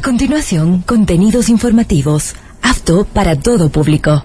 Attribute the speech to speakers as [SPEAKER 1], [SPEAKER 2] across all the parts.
[SPEAKER 1] A continuación, contenidos informativos, apto para todo público.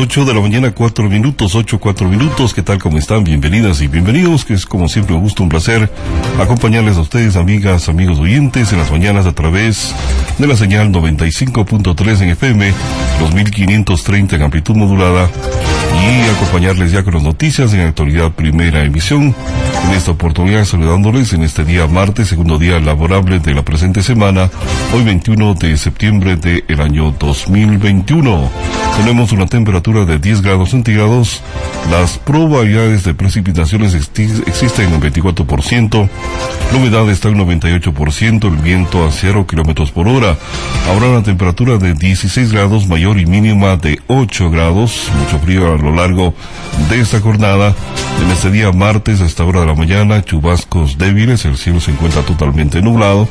[SPEAKER 2] 8 de la mañana, 4 minutos, 8, 4 minutos. ¿Qué tal? ¿Cómo están? Bienvenidas y bienvenidos, que es como siempre un gusto, un placer acompañarles a ustedes, amigas, amigos oyentes, en las mañanas a través de la señal 95.3 en FM, 2530 en amplitud modulada y acompañarles ya con las noticias en actualidad primera emisión. En esta oportunidad saludándoles en este día martes, segundo día laborable de la presente semana, hoy 21 de septiembre del año 2021. Tenemos una temperatura de 10 grados centígrados, las probabilidades de precipitaciones existen en un 24%, la humedad está en 98%, el viento a 0 kilómetros por hora. Habrá una temperatura de 16 grados mayor y mínima de 8 grados, mucho frío a lo largo de esta jornada. En este día martes, a esta hora de la mañana, chubascos débiles, el cielo se encuentra totalmente nublado,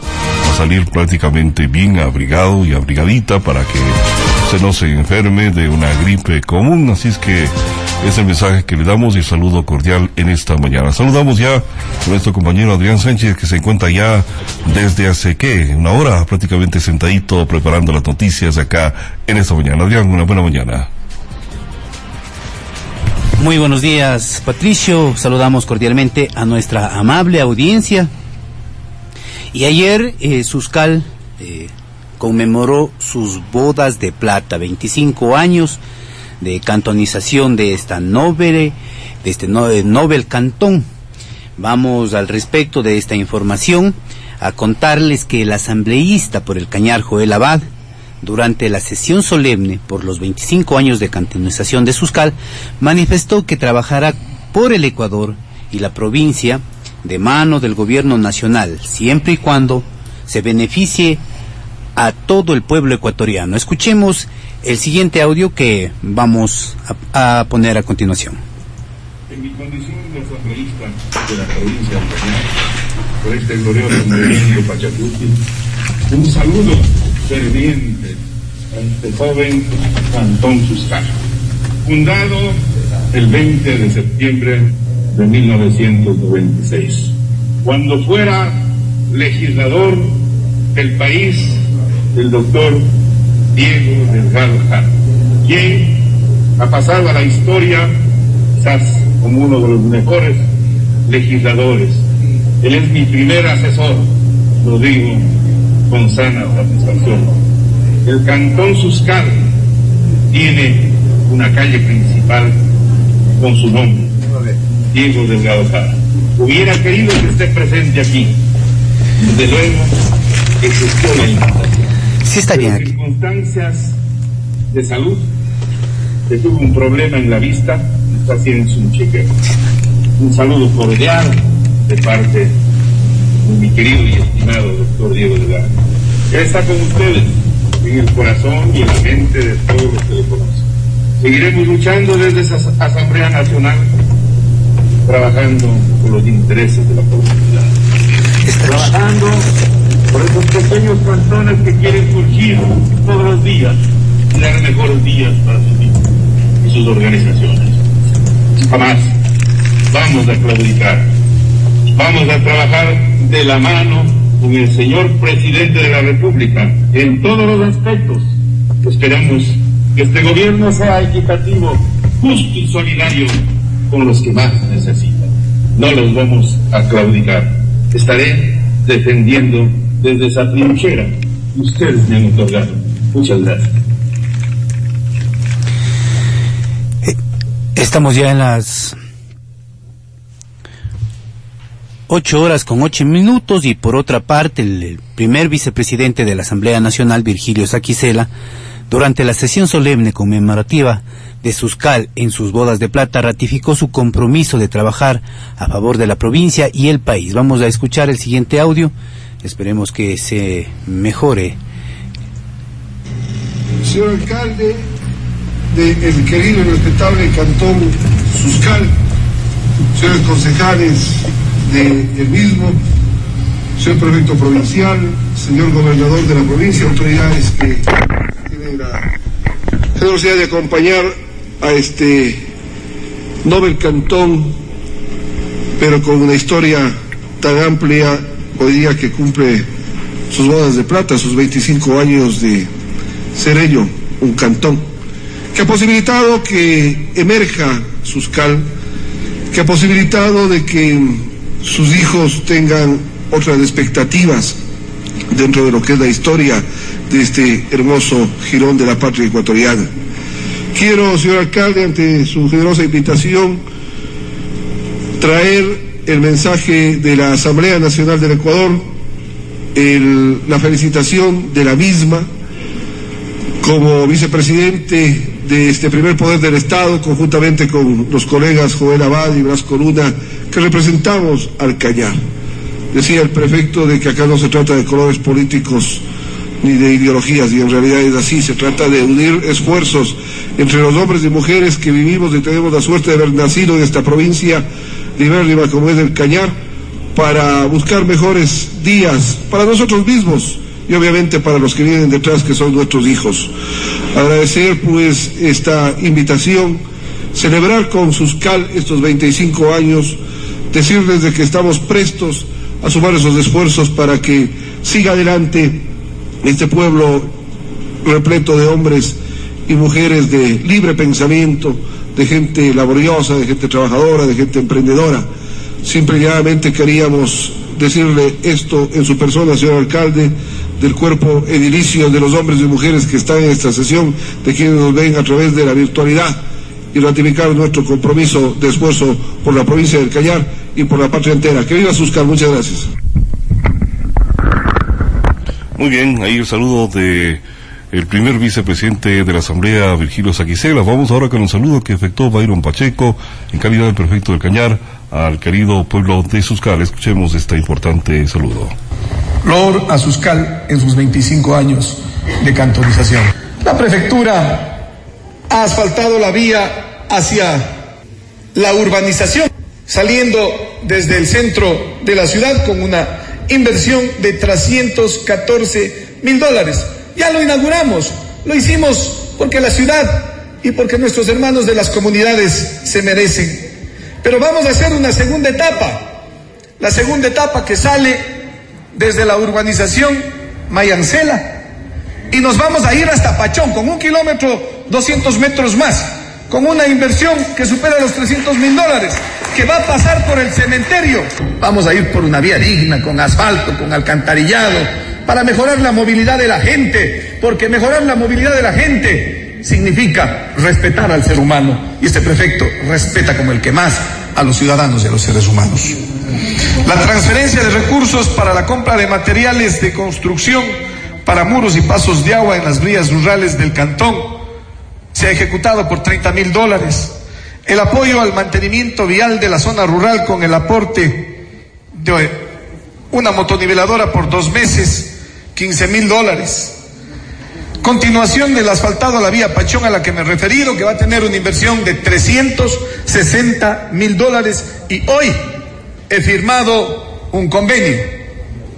[SPEAKER 2] a salir prácticamente bien abrigado y abrigadita para que se no se enferme de una gripe común, así es que es el mensaje que le damos y saludo cordial en esta mañana. Saludamos ya a nuestro compañero Adrián Sánchez que se encuentra ya desde hace qué, una hora prácticamente sentadito preparando las noticias acá en esta mañana. Adrián, una buena mañana.
[SPEAKER 3] Muy buenos días, Patricio. Saludamos cordialmente a nuestra amable audiencia. Y ayer eh, Suscal eh, conmemoró sus bodas de plata, 25 años de cantonización de esta noble, de este Nobel Cantón. Vamos al respecto de esta información a contarles que el asambleísta por el Cañar Joel Abad durante la sesión solemne por los 25 años de cantonización de Suscal, manifestó que trabajará por el Ecuador y la provincia de mano del gobierno nacional, siempre y cuando se beneficie a todo el pueblo ecuatoriano. Escuchemos el siguiente audio que vamos a, poner a continuación.
[SPEAKER 4] En mi condición de asambleísta de la provincia de Cañar, por este glorioso movimiento Pachacuti, un saludo ferviente a este joven Cantón Suscar, fundado el 20 de septiembre de 1996, cuando fuera legislador del país el doctor Diego Delgado Jara, quien ha pasado a la historia quizás como uno de los mejores legisladores. Él es mi primer asesor, lo digo con sana satisfacción. El Cantón Suscar tiene una calle principal con su nombre, Diego Delgado Jara. Hubiera querido que esté presente aquí. Desde luego, existió la invitación.
[SPEAKER 3] Sí está bien aquí.
[SPEAKER 4] circunstancias de salud, que tuvo un problema en la vista, está haciendo un chequeo. Un saludo cordial de parte mi querido y estimado doctor Diego Delgado. Él está con ustedes en el corazón y en la mente de todos los que lo conocen. Seguiremos luchando desde esa Asamblea Nacional, trabajando por los intereses de la comunidad. Trabajando por esos pequeños cantones que quieren surgir todos los días y dar mejores días para sus hijos y sus organizaciones. Jamás vamos a claudicar. Vamos a trabajar de la mano con el señor presidente de la República en todos los aspectos. Esperamos que este gobierno sea equitativo, justo y solidario con los que más necesitan. No los vamos a claudicar. Estaré defendiendo desde esa trinchera que ustedes me han otorgado. Muchas gracias.
[SPEAKER 3] Estamos ya en las ocho horas con ocho minutos y por otra parte el, el primer vicepresidente de la Asamblea Nacional, Virgilio Saquicela, Durante la sesión solemne conmemorativa de Suscal en sus bodas de plata, ratificó su compromiso de trabajar a favor de la provincia y el país. Vamos a escuchar el siguiente audio. Esperemos que se mejore.
[SPEAKER 5] Señor alcalde del querido y respetable cantón Suscal, señores concejales del mismo, señor prefecto provincial, señor gobernador de la provincia, autoridades que tienen la generosidad de acompañar a este Nobel Cantón, pero con una historia tan amplia, hoy día que cumple sus bodas de plata, sus 25 años de ser ello un cantón, que ha posibilitado que emerja Suscal, que ha posibilitado de que sus hijos tengan otras expectativas dentro de lo que es la historia de este hermoso girón de la patria ecuatoriana. Quiero, señor alcalde, ante su generosa invitación, traer el mensaje de la Asamblea Nacional del Ecuador, la felicitación de la misma como vicepresidente de este primer poder del Estado, conjuntamente con los colegas Joel Abad y Blas Coruna, que representamos al Cañar. Decía el prefecto de que acá no se trata de colores políticos ni de ideologías, y en realidad es así, se trata de unir esfuerzos entre los hombres y mujeres que vivimos y tenemos la suerte de haber nacido en esta provincia libérrima como es el Cañar, para buscar mejores días para nosotros mismos y obviamente para los que vienen detrás, que son nuestros hijos. Agradecer pues esta invitación, celebrar con Suscal estos 25 años, decirles de que estamos prestos a sumar esos esfuerzos para que siga adelante este pueblo repleto de hombres y mujeres de libre pensamiento, de gente laboriosa, de gente trabajadora, de gente emprendedora. Simplemente queríamos decirle esto en su persona, señor alcalde, del cuerpo edilicio de los hombres y mujeres que están en esta sesión, de quienes nos ven a través de la virtualidad y ratificar nuestro compromiso de esfuerzo por la provincia del Cañar y por la patria entera. Que viva Suscar, muchas gracias.
[SPEAKER 2] Muy bien, ahí el saludo de el primer vicepresidente de la Asamblea, Virgilio Saquicela. Vamos ahora con un saludo que efectuó Byron Pacheco en calidad de prefecto del Cañar al querido pueblo de Suscal. Escuchemos este importante saludo.
[SPEAKER 6] Lord a Suscal en sus 25 años de cantonización. La prefectura ha asfaltado la vía hacia la urbanización, saliendo desde el centro de la ciudad con una inversión de 314 mil dólares. Ya lo inauguramos, lo hicimos porque la ciudad y porque nuestros hermanos de las comunidades se merecen. Pero vamos a hacer una segunda etapa, la segunda etapa que sale desde la urbanización Mayancela y nos vamos a ir hasta Pachón con un kilómetro 200 metros más, con una inversión que supera los 300 mil dólares, que va a pasar por el cementerio. Vamos a ir por una vía digna, con asfalto, con alcantarillado, para mejorar la movilidad de la gente, porque mejorar la movilidad de la gente significa respetar al ser humano. Y este prefecto respeta como el que más a los ciudadanos y a los seres humanos. La transferencia de recursos para la compra de materiales de construcción para muros y pasos de agua en las vías rurales del cantón se ha ejecutado por 30 mil dólares. El apoyo al mantenimiento vial de la zona rural con el aporte de una motoniveladora por dos meses, 15 mil dólares. Continuación del asfaltado a la vía Pachón a la que me he referido, que va a tener una inversión de 360 mil dólares y hoy he firmado un convenio,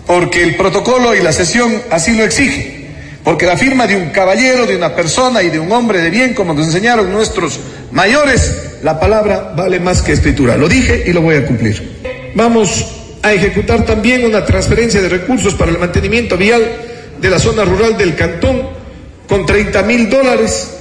[SPEAKER 6] porque el protocolo y la sesión así lo exigen, porque la firma de un caballero, de una persona y de un hombre de bien, como nos enseñaron nuestros mayores, la palabra vale más que escritura. Lo dije y lo voy a cumplir. Vamos a ejecutar también una transferencia de recursos para el mantenimiento vial de la zona rural del cantón con 30 mil dólares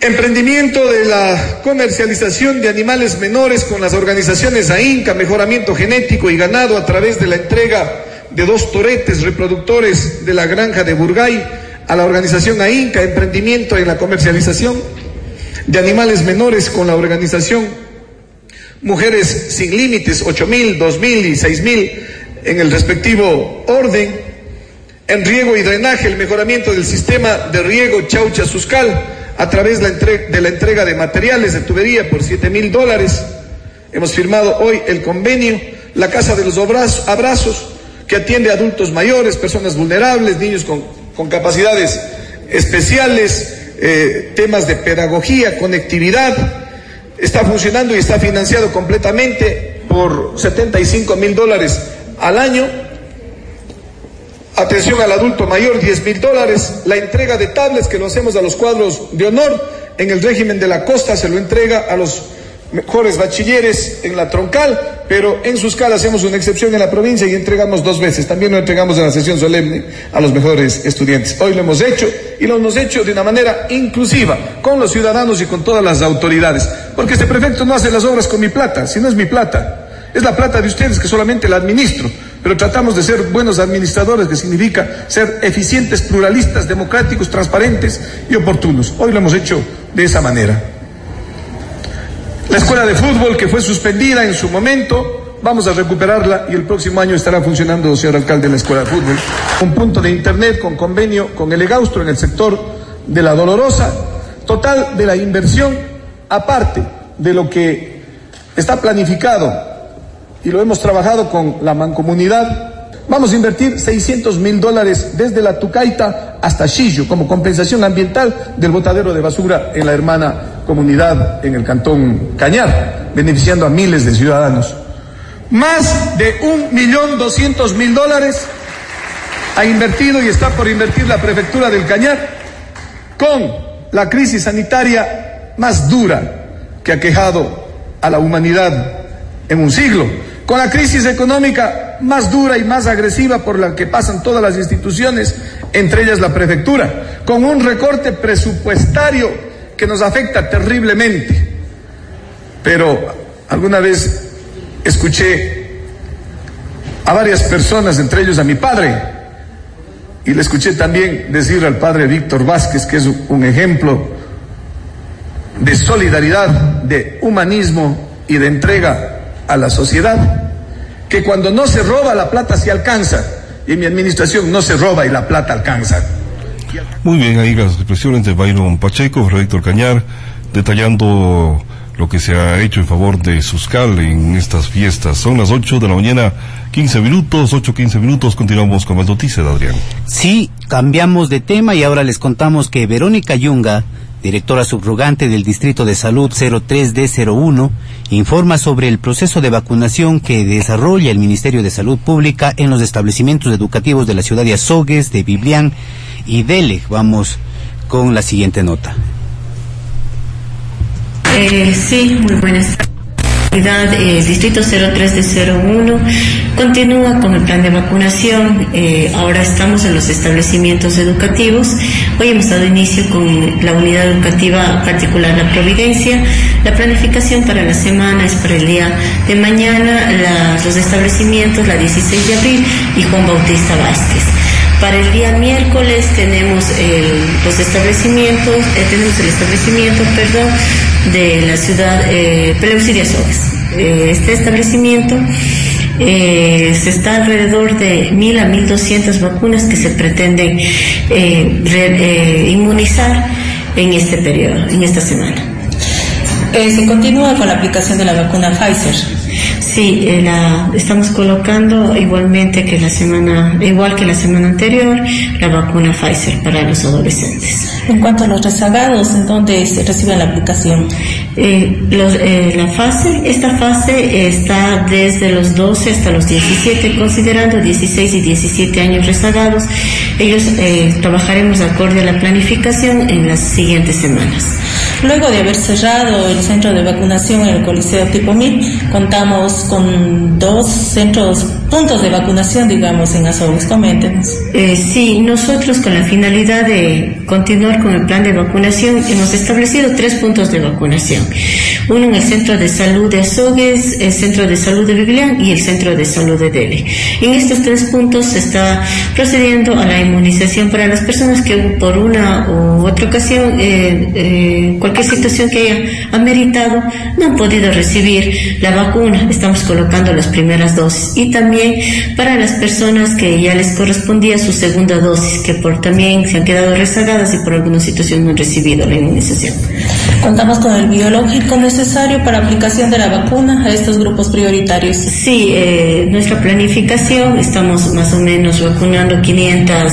[SPEAKER 6] Emprendimiento de la comercialización de animales menores con las organizaciones AINCA, mejoramiento genético y ganado a través de la entrega de dos toretes reproductores de la granja de Burgay a la organización AINCA, emprendimiento en la comercialización de animales menores con la organización Mujeres Sin Límites, ocho mil, dos mil y seis mil en el respectivo orden. En riego y drenaje, el mejoramiento del sistema de riego Chaucha-Suscal a través de la entrega de materiales de tubería por 7 mil dólares. Hemos firmado hoy el convenio, la Casa de los Abrazos, que atiende a adultos mayores, personas vulnerables, niños con, capacidades especiales, eh, temas de pedagogía, conectividad. Está funcionando y está financiado completamente por 75 mil dólares al año. Atención al adulto mayor, 10 mil dólares. La entrega de tablets que lo hacemos a los cuadros de honor en el régimen de la costa se lo entrega a los mejores bachilleres en la troncal, pero en sus caras hacemos una excepción en la provincia y entregamos dos veces. También lo entregamos en la sesión solemne a los mejores estudiantes. Hoy lo hemos hecho y lo hemos hecho de una manera inclusiva con los ciudadanos y con todas las autoridades. Porque este prefecto no hace las obras con mi plata, si no es mi plata. Es la plata de ustedes que solamente la administro, pero tratamos de ser buenos administradores, que significa ser eficientes, pluralistas, democráticos, transparentes y oportunos. Hoy lo hemos hecho de esa manera. La escuela de fútbol que fue suspendida en su momento, vamos a recuperarla y el próximo año estará funcionando, señor alcalde, la escuela de fútbol. Un punto de internet con convenio con el Egaustro en el sector de la Dolorosa. Total de la inversión, aparte de lo que está planificado y lo hemos trabajado con la mancomunidad, Vamos a invertir 600 mil dólares desde la Tucaita hasta Chillo como compensación ambiental del botadero de basura en la hermana comunidad en el cantón Cañar, beneficiando a miles de ciudadanos. Más de un millón doscientos mil dólares ha invertido y está por invertir la prefectura del Cañar con la crisis sanitaria más dura que ha quejado a la humanidad en un siglo, con la crisis económica más dura y más agresiva por la que pasan todas las instituciones, entre ellas la prefectura, con un recorte presupuestario que nos afecta terriblemente. Pero alguna vez escuché a varias personas, entre ellos a mi padre, y le escuché también decir al padre Víctor Vázquez, que es un ejemplo de solidaridad, de humanismo y de entrega a la sociedad, que cuando no se roba la plata se alcanza, y en mi administración no se roba y la plata alcanza.
[SPEAKER 2] Muy bien, ahí las expresiones de Byron Pacheco, Héctor Cañar, detallando lo que se ha hecho en favor de Suscal en estas fiestas. Son las 8 de la mañana, 15 minutos, 8, 15 minutos. Continuamos con más noticias, Adrián.
[SPEAKER 3] Sí, cambiamos de tema y ahora les contamos que Verónica Yunga, directora subrogante del Distrito de Salud 03D01, informa sobre el proceso de vacunación que desarrolla el Ministerio de Salud Pública en los establecimientos educativos de la ciudad de Azogues, de Biblián y Dele. Vamos con la siguiente nota.
[SPEAKER 7] Eh, sí, muy buenas el eh, Distrito 03 de 01 continúa con el plan de vacunación. Eh, ahora estamos en los establecimientos educativos. Hoy hemos dado inicio con la unidad educativa particular La Providencia. La planificación para la semana es para el día de mañana, los establecimientos, la 16 de abril y Juan Bautista Vázquez. Para el día miércoles tenemos los establecimientos, eh, tenemos el establecimiento, perdón, de la ciudad eh, Peleucidia eh, este establecimiento eh, se está alrededor de mil a mil doscientas vacunas que se pretenden eh, inmunizar en este periodo, en esta semana.
[SPEAKER 8] se continúa con la aplicación de la vacuna Pfizer.
[SPEAKER 7] Sí, eh, la, estamos colocando igualmente que la semana, igual que la semana anterior, la vacuna Pfizer para los adolescentes.
[SPEAKER 8] En cuanto a los rezagados, ¿en dónde se recibe la aplicación?
[SPEAKER 7] Eh, eh, la fase, esta fase está desde los 12 hasta los 17, considerando 16 y 17 años rezagados. Ellos trabajaremos acorde a la planificación en las siguientes semanas.
[SPEAKER 8] Luego de haber cerrado el centro de vacunación en el Coliseo Tipo 1000, contamos con dos centros, puntos de vacunación, digamos, en Azores. Coméntenos.
[SPEAKER 7] Eh, sí, nosotros con la finalidad de continuar con el plan de vacunación hemos establecido tres puntos de vacunación. Uno en el Centro de Salud de Azogues, el Centro de Salud de Biblián y el Centro de Salud de Dele. En estos tres puntos se está procediendo a la inmunización para las personas que por una u otra ocasión, eh, eh, cualquier situación que haya ameritado, no han podido recibir la vacuna. Estamos colocando las primeras dosis y también para las personas que ya les correspondía su segunda dosis, que por también se han quedado rezagadas y por alguna situación no han recibido la inmunización.
[SPEAKER 8] Contamos con el biológico necesario para aplicación de la vacuna a estos grupos prioritarios.
[SPEAKER 7] Sí, eh, nuestra planificación, estamos más o menos vacunando 500,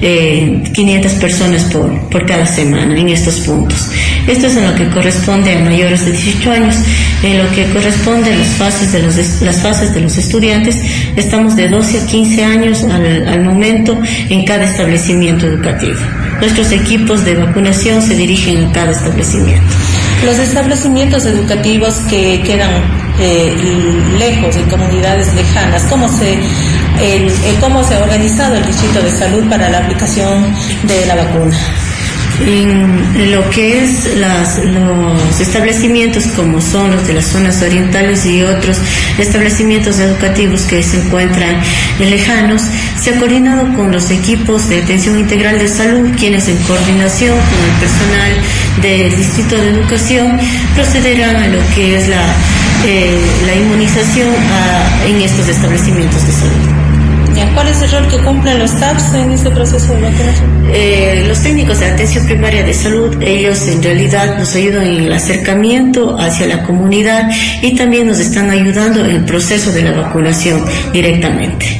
[SPEAKER 7] eh, 500 personas por, por cada semana en estos puntos. Esto es en lo que corresponde a mayores de 18 años. En lo que corresponde a las fases de los, las fases de los estudiantes, estamos de 12 a 15 años al momento en cada establecimiento educativo. Nuestros equipos de vacunación se dirigen a cada establecimiento.
[SPEAKER 8] Los establecimientos educativos que quedan eh, lejos, en comunidades lejanas, ¿cómo se, el, ¿cómo se ha organizado el Distrito de Salud para la aplicación de la vacuna?
[SPEAKER 7] en lo que es las, los establecimientos como son los de las zonas orientales y otros establecimientos educativos que se encuentran lejanos, se ha coordinado con los equipos de atención integral de salud, quienes en coordinación con el personal del Distrito de Educación procederán a lo que es la, eh, la inmunización a, en estos establecimientos de salud.
[SPEAKER 8] ¿Cuál es el rol que cumplen los TAPS en este proceso de vacunación?
[SPEAKER 7] Eh, los técnicos de atención primaria de salud, ellos en realidad nos ayudan en el acercamiento hacia la comunidad y también nos están ayudando en el proceso de la vacunación directamente.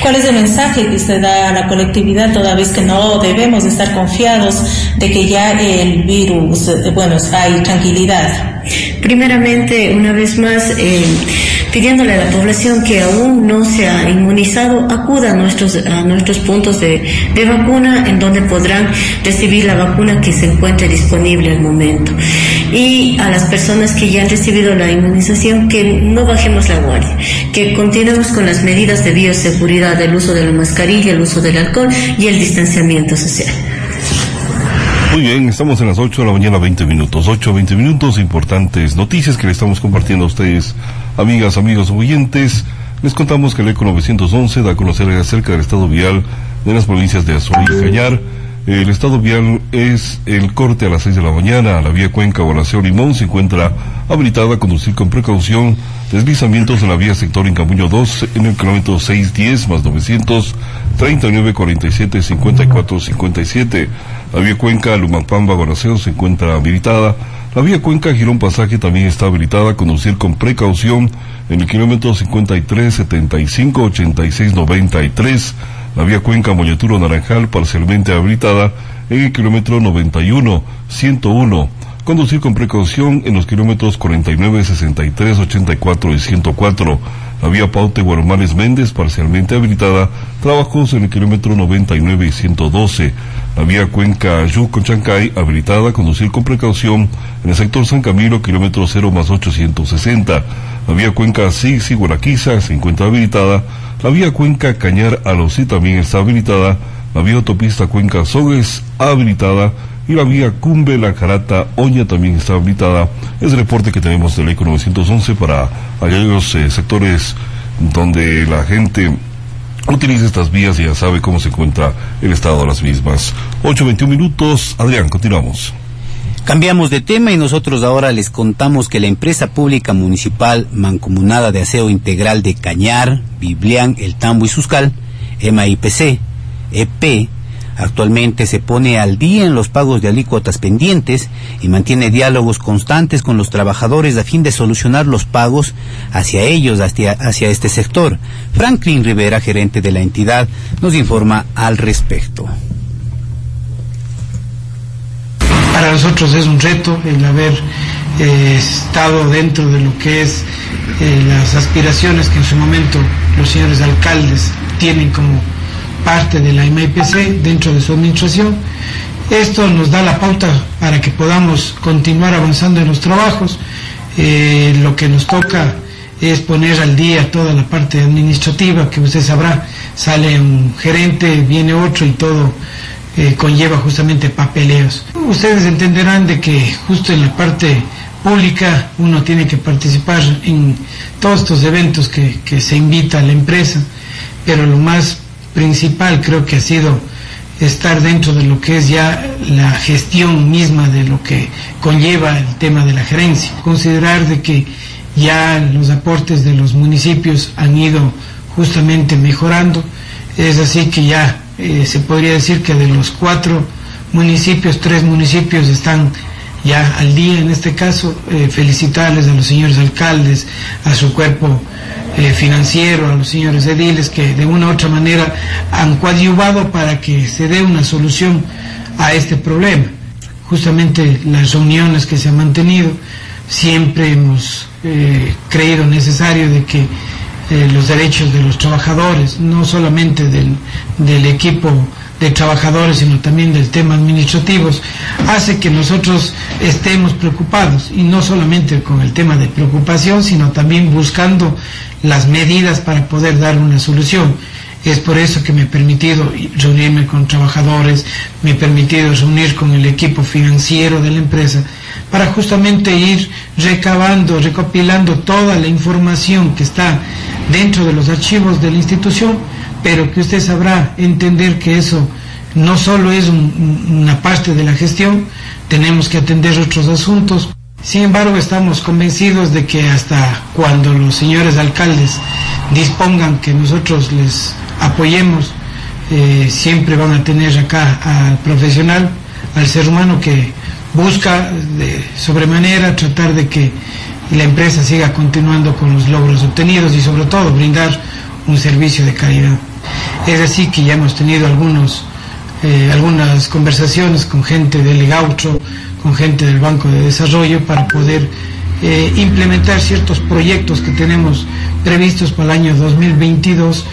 [SPEAKER 8] ¿Cuál es el mensaje que usted da a la colectividad toda vez que no debemos estar confiados de que ya el virus, bueno, hay tranquilidad?
[SPEAKER 7] Primeramente, una vez más, eh, pidiéndole a la población que aún no se ha inmunizado, acuda a nuestros, a nuestros puntos de, de vacuna en donde podrán recibir la vacuna que se encuentre disponible al momento. Y a las personas que ya han recibido la inmunización, que no bajemos la guardia, que continuemos con las medidas de bioseguridad, el uso de la mascarilla, el uso del alcohol y el distanciamiento social.
[SPEAKER 2] Muy bien, estamos en las 8 de la mañana, 20 minutos. 8, 20 minutos, importantes noticias que le estamos compartiendo a ustedes, amigas, amigos oyentes. Les contamos que el ECO 911 da a conocer acerca del estado vial de las provincias de Azul y Cañar. El estado vial es el corte a las 6 de la mañana. La vía Cuenca o Limón se encuentra habilitada a conducir con precaución. Deslizamientos en la vía sector Incamuño 2 en el kilómetro 610 más 900 39 47 54 57. La vía Cuenca Lumampamba Guanaceo se encuentra habilitada. La vía Cuenca Girón Pasaje también está habilitada a conducir con precaución en el kilómetro 53 75 86 93. La Cuenca Moñeturo Naranjal parcialmente habilitada en el kilómetro 91 101. Conducir con precaución en los kilómetros 49, 63, 84 y 104. La vía Paute Guarumales Méndez parcialmente habilitada. Trabajos en el kilómetro 99 y 112. La vía Cuenca Yuco Chancay habilitada. Conducir con precaución en el sector San Camilo, kilómetro 0 más 860. La vía Cuenca Sixi Guaraquiza se encuentra habilitada. La vía Cuenca Cañar Alosí también está habilitada. La vía autopista Cuenca Sogues habilitada y la vía Cumbe, La Carata, Oña también está habilitada. Es el reporte que tenemos del ECO 911 para aquellos eh, sectores donde la gente utiliza estas vías y ya sabe cómo se encuentra el estado de las mismas. 8.21 minutos. Adrián, continuamos.
[SPEAKER 3] Cambiamos de tema y nosotros ahora les contamos que la empresa pública municipal mancomunada de aseo integral de Cañar, Biblián, El Tambo y Suscal, MIPC, EP, Actualmente se pone al día en los pagos de alícuotas pendientes y mantiene diálogos constantes con los trabajadores a fin de solucionar los pagos hacia ellos, hacia, este sector. Franklin Rivera, gerente de la entidad, nos informa al respecto.
[SPEAKER 9] Para nosotros es un reto el haber eh, estado dentro de lo que es eh, las aspiraciones que en su momento los señores alcaldes tienen como parte de la MIPC dentro de su administración. Esto nos da la pauta para que podamos continuar avanzando en los trabajos. Eh, lo que nos toca es poner al día toda la parte administrativa, que usted sabrá, sale un gerente, viene otro y todo eh, conlleva justamente papeleos. Ustedes entenderán de que justo en la parte pública uno tiene que participar en todos estos eventos que, que se invita a la empresa, pero lo más principal creo que ha sido estar dentro de lo que es ya la gestión misma de lo que conlleva el tema de la gerencia. Considerar de que ya los aportes de los municipios han ido justamente mejorando. Es así que ya eh, se podría decir que de los cuatro municipios, tres municipios están ya al día en este caso, eh, felicitarles a los señores alcaldes, a su cuerpo eh, financiero, a los señores ediles que de una u otra manera han coadyuvado para que se dé una solución a este problema. Justamente las reuniones que se han mantenido, siempre hemos eh, creído necesario de que los derechos de los trabajadores, no solamente del, del equipo de trabajadores, sino también del tema administrativos, hace que nosotros estemos preocupados, y no solamente con el tema de preocupación, sino también buscando las medidas para poder dar una solución. Es por eso que me he permitido reunirme con trabajadores, me he permitido reunir con el equipo financiero de la empresa, para justamente ir recabando, recopilando toda la información que está dentro de los archivos de la institución pero que usted sabrá entender que eso no solo es una parte de la gestión, tenemos que atender otros asuntos. Sin embargo, estamos convencidos de que hasta cuando los señores alcaldes dispongan que nosotros les apoyemos, eh, siempre van a tener acá al profesional, al ser humano que busca de sobremanera tratar de que la empresa siga continuando con los logros obtenidos y sobre todo brindar un servicio de calidad. Es así que ya hemos tenido algunos, eh, algunas conversaciones con gente del Gautro, con gente del Banco de Desarrollo para poder eh, implementar ciertos proyectos que tenemos previstos para el año 2022.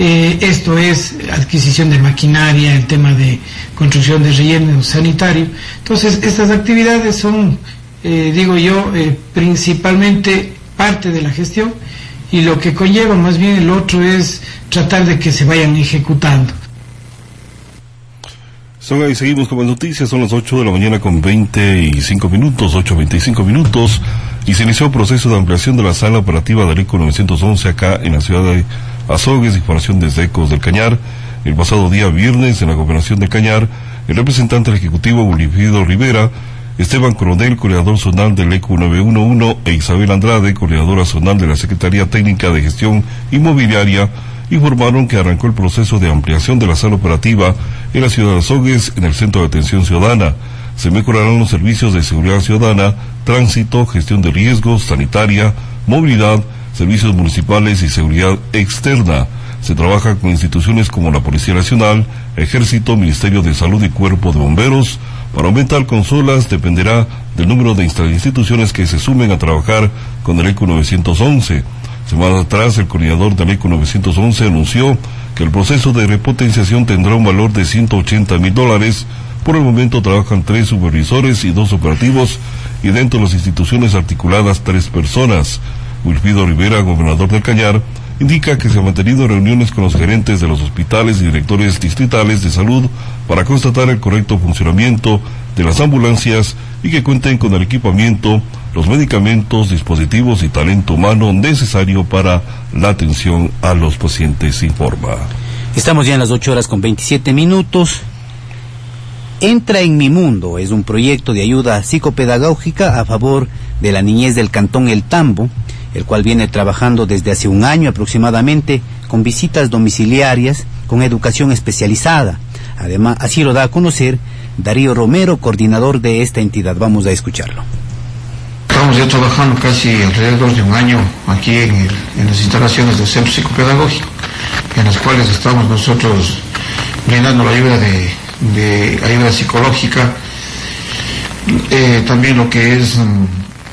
[SPEAKER 9] Eh, esto es adquisición de maquinaria, el tema de construcción de relleno sanitario. Entonces, estas actividades son, digo yo, principalmente parte de la gestión y lo que conlleva más bien el otro es tratar de que se vayan ejecutando.
[SPEAKER 2] Son ahí, seguimos con las noticias, son las 8 de la mañana con 25 minutos, 8.25 minutos, y se inició el proceso de ampliación de la sala operativa del ECO 911 acá en la ciudad de Azogues, información desde Ecos del Cañar. El pasado día viernes, en la gobernación del Cañar, el representante del Ejecutivo, Bolivido Rivera, Esteban Coronel, coordinador zonal del ECO 911, e Isabel Andrade, coordinadora zonal de la Secretaría Técnica de Gestión Inmobiliaria, informaron que arrancó el proceso de ampliación de la sala operativa en la ciudad de Azogues, en el Centro de Atención Ciudadana. Se mejorarán los servicios de seguridad ciudadana, tránsito, gestión de riesgos, sanitaria, movilidad, servicios municipales y seguridad externa. Se trabaja con instituciones como la Policía Nacional, Ejército, Ministerio de Salud y Cuerpo de Bomberos, para aumentar consolas dependerá del número de instituciones que se sumen a trabajar con el ECO 911. Semana atrás, el coordinador del ECO 911 anunció que el proceso de repotenciación tendrá un valor de 180 mil dólares. Por el momento trabajan tres supervisores y dos operativos y dentro de las instituciones articuladas tres personas. Wilfido Rivera, gobernador del Cañar, indica que se han mantenido reuniones con los gerentes de los hospitales y directores distritales de salud para constatar el correcto funcionamiento de las ambulancias y que cuenten con el equipamiento, los medicamentos, dispositivos y talento humano necesario para la atención a los pacientes, informa.
[SPEAKER 3] Estamos ya en las 8 horas con 27 minutos. Entra en mi mundo es un proyecto de ayuda psicopedagógica a favor de la niñez del cantón El Tambo el cual viene trabajando desde hace un año aproximadamente con visitas domiciliarias con educación especializada. Además, así lo da a conocer Darío Romero, coordinador de esta entidad. Vamos a escucharlo.
[SPEAKER 10] Estamos ya trabajando casi alrededor de un año aquí en, las instalaciones del centro psicopedagógico, en las cuales estamos nosotros brindando la ayuda de, ayuda psicológica, eh, también lo que es mm,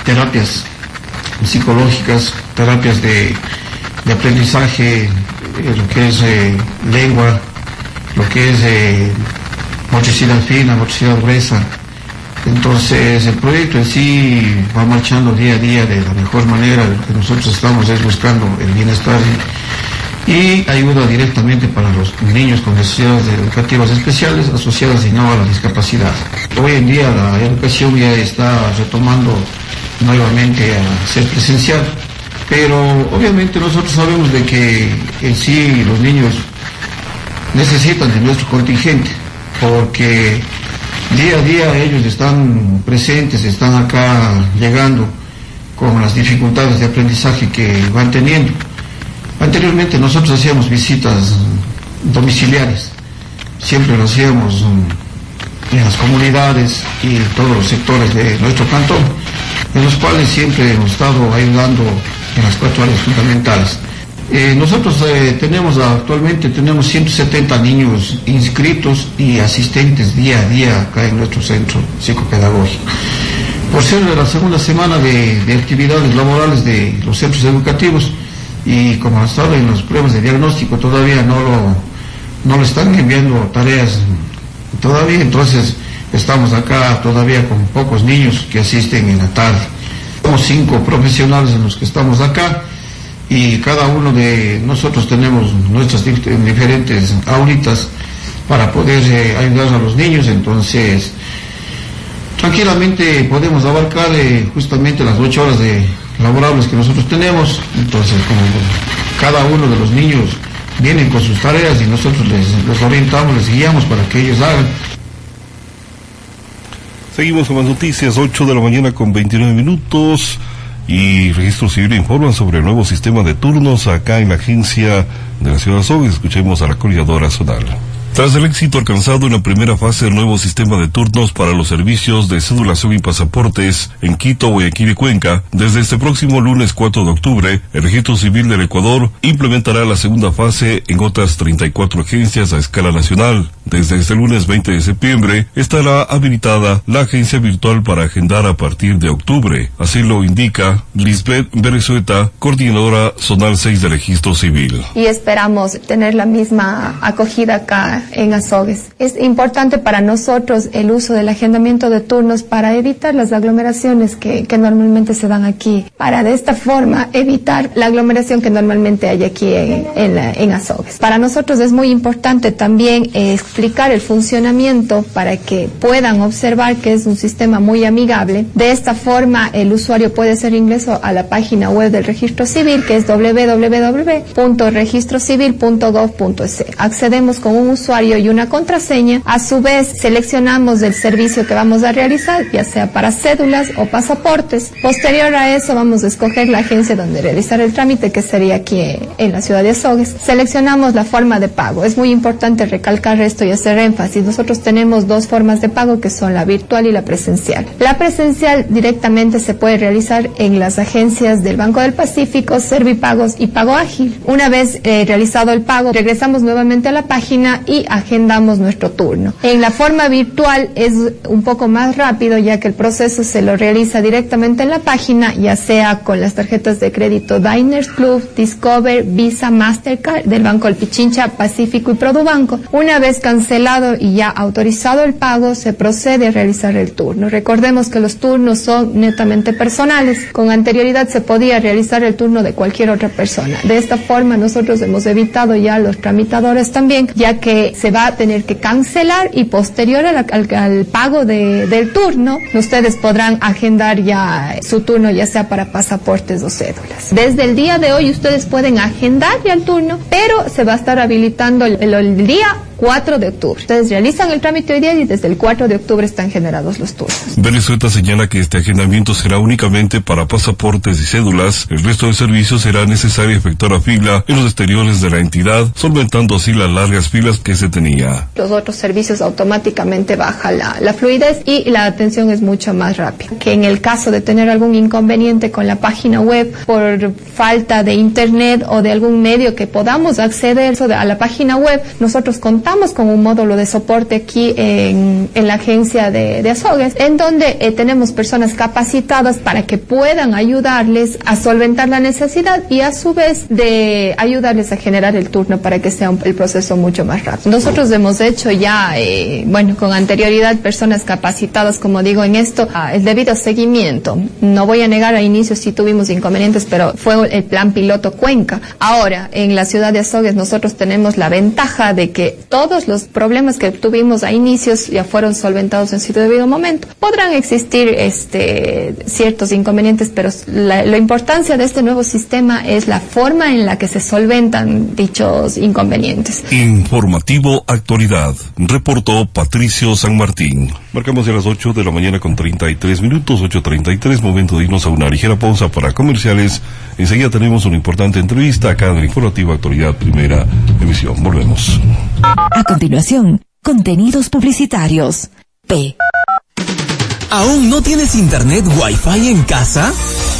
[SPEAKER 10] terapias psicológicas, terapias de, aprendizaje, eh, lo que es eh, lengua, lo que es eh, fina, motricidad gruesa. Entonces el proyecto en sí va marchando día a día de la mejor manera. Que nosotros estamos es buscando el bienestar y ayuda directamente para los niños con necesidades educativas especiales asociadas y no a la discapacidad. Hoy en día la educación ya está retomando nuevamente a ser presencial. Pero obviamente nosotros sabemos de que en sí los niños necesitan de nuestro contingente, porque día a día ellos están presentes, están acá llegando con las dificultades de aprendizaje que van teniendo. Anteriormente nosotros hacíamos visitas domiciliares, siempre lo hacíamos en las comunidades y en todos los sectores de nuestro cantón, en los cuales siempre hemos estado ayudando en las cuatro áreas fundamentales. Eh, nosotros eh, tenemos actualmente tenemos 170 niños inscritos y asistentes día a día acá en nuestro centro psicopedagógico. Por ser la segunda semana de, de actividades laborales de los centros educativos, y como ha estado en los pruebas de diagnóstico todavía no lo, no le están enviando tareas todavía, entonces estamos acá todavía con pocos niños que asisten en la tarde. Somos cinco profesionales en los que estamos acá y cada uno de nosotros tenemos nuestras diferentes aulitas para poder eh, ayudar a los niños, entonces tranquilamente podemos abarcar eh, justamente las ocho horas de, laborables que nosotros tenemos. Entonces, como cada uno de los niños vienen con sus tareas y nosotros les, orientamos, les guiamos para que ellos hagan.
[SPEAKER 2] Seguimos con más noticias, 8 de la mañana con 29 minutos y Registro Civil informa sobre el nuevo sistema de turnos acá en la agencia de la Ciudad de Sogue. Escuchemos a la coordinadora zonal. Tras el éxito alcanzado en la primera fase del nuevo sistema de turnos para los servicios de cedulación y pasaportes en Quito, Guayaquil y Cuenca, desde este próximo lunes 4 de octubre, el Registro Civil del Ecuador implementará la segunda fase en otras 34 agencias a escala nacional. Desde este lunes 20 de septiembre estará habilitada la agencia virtual para agendar a partir de octubre. Así lo indica Lisbeth Berezueta, coordinadora zonal 6 del Registro Civil.
[SPEAKER 11] Y esperamos tener la misma acogida acá en Azogues. Es importante para nosotros el uso del agendamiento de turnos para evitar las aglomeraciones que, normalmente se dan aquí, para de esta forma evitar la aglomeración que normalmente hay aquí en, en, Azogues. Para nosotros es muy importante también eh, explicar el funcionamiento para que puedan observar que es un sistema muy amigable. De esta forma el usuario puede hacer ingreso a la página web del registro civil que es www.registrocivil.gov.es. Accedemos con un usuario y una contraseña. A su vez, seleccionamos el servicio que vamos a realizar, ya sea para cédulas o pasaportes. Posterior a eso, vamos a escoger la agencia donde realizar el trámite, que sería aquí en la ciudad de Azogues. Seleccionamos la forma de pago. Es muy importante recalcar esto y hacer énfasis. Nosotros tenemos dos formas de pago que son la virtual y la presencial. La presencial directamente se puede realizar en las agencias del Banco del Pacífico, Servipagos y Pago Ágil. Una vez eh, realizado el pago, regresamos nuevamente a la página y agendamos nuestro turno. En la forma virtual es un poco más rápido ya que el proceso se lo realiza directamente en la página, ya sea con las tarjetas de crédito Diners Club, Discover, Visa, Mastercard del Banco El Pichincha, Pacífico y Produbanco. Una vez cancelado y ya autorizado el pago, se procede a realizar el turno. Recordemos que los turnos son netamente personales. Con anterioridad se podía realizar el turno de cualquier otra persona. De esta forma nosotros hemos evitado ya los tramitadores también, ya que se va a tener que cancelar y posterior al, pago del turno, ustedes podrán agendar ya su turno, ya sea para pasaportes o cédulas. Desde el día de hoy ustedes pueden agendar ya el turno, pero se va a estar habilitando el, el día 4 de octubre. Ustedes realizan el trámite hoy día y desde el 4 de octubre están generados los turnos.
[SPEAKER 2] Venezuela señala que este agendamiento será únicamente para pasaportes y cédulas. El resto de servicios será necesario efectuar a fila en los exteriores de la entidad, solventando así las largas filas que se tenía.
[SPEAKER 11] Los otros servicios automáticamente baja la, la fluidez y la atención es mucho más rápida. Que en el caso de tener algún inconveniente con la página web por falta de internet o de algún medio que podamos acceder a la página web, nosotros contamos Estamos con un módulo de soporte aquí en, la agencia de, Azogues, en donde eh, tenemos personas capacitadas para que puedan ayudarles a solventar la necesidad y a su vez de ayudarles a generar el turno para que sea el proceso mucho más rápido. Nosotros hemos hecho ya, eh, bueno, con anterioridad personas capacitadas, como digo, en esto, el debido seguimiento. No voy a negar a inicio si tuvimos inconvenientes, pero fue el plan piloto Cuenca. Ahora, en la ciudad de Azogues nosotros tenemos la ventaja de que todos los problemas que tuvimos a inicios ya fueron solventados en su debido momento. Podrán existir este, ciertos inconvenientes, pero la, importancia de este nuevo sistema es la forma en la que se solventan dichos inconvenientes.
[SPEAKER 2] Informativo Actualidad, reportó Patricio San Martín. Marcamos a las 8 de la mañana con 33 minutos, 8.33, momento de irnos a una ligera pausa para comerciales Enseguida tenemos una importante entrevista acá en la Informativa Actualidad Primera Emisión. Volvemos.
[SPEAKER 1] A continuación, contenidos publicitarios. P.
[SPEAKER 12] ¿Aún no tienes internet Wi-Fi en casa?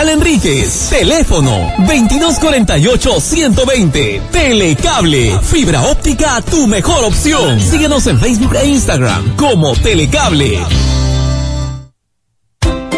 [SPEAKER 12] Enríquez. Teléfono 2248-120. Telecable. Fibra óptica, tu mejor opción. Síguenos en Facebook e Instagram como Telecable.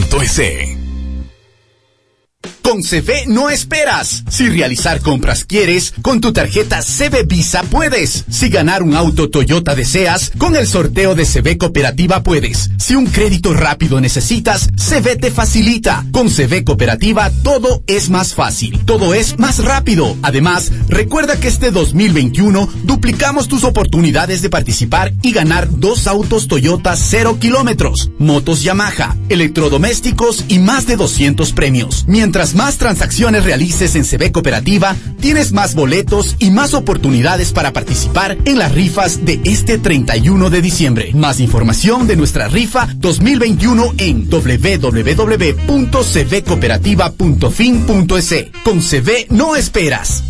[SPEAKER 13] www.ucacue.edu.es con CB no esperas. Si realizar compras quieres, con tu tarjeta CB Visa puedes. Si ganar un auto Toyota deseas, con el sorteo de CB Cooperativa puedes. Si un crédito rápido necesitas, CB te facilita. Con CB Cooperativa todo es más fácil, todo es más rápido. Además, recuerda que este 2021 duplicamos tus oportunidades de participar y ganar dos autos Toyota 0 kilómetros, motos Yamaha, electrodomésticos y más de 200 premios. Mientras más transacciones realices en CB Cooperativa, tienes más boletos y más oportunidades para participar en las rifas de este 31 de diciembre. Más información de nuestra rifa 2021 en www.cbcooperativa.fin.es. Con CB no esperas.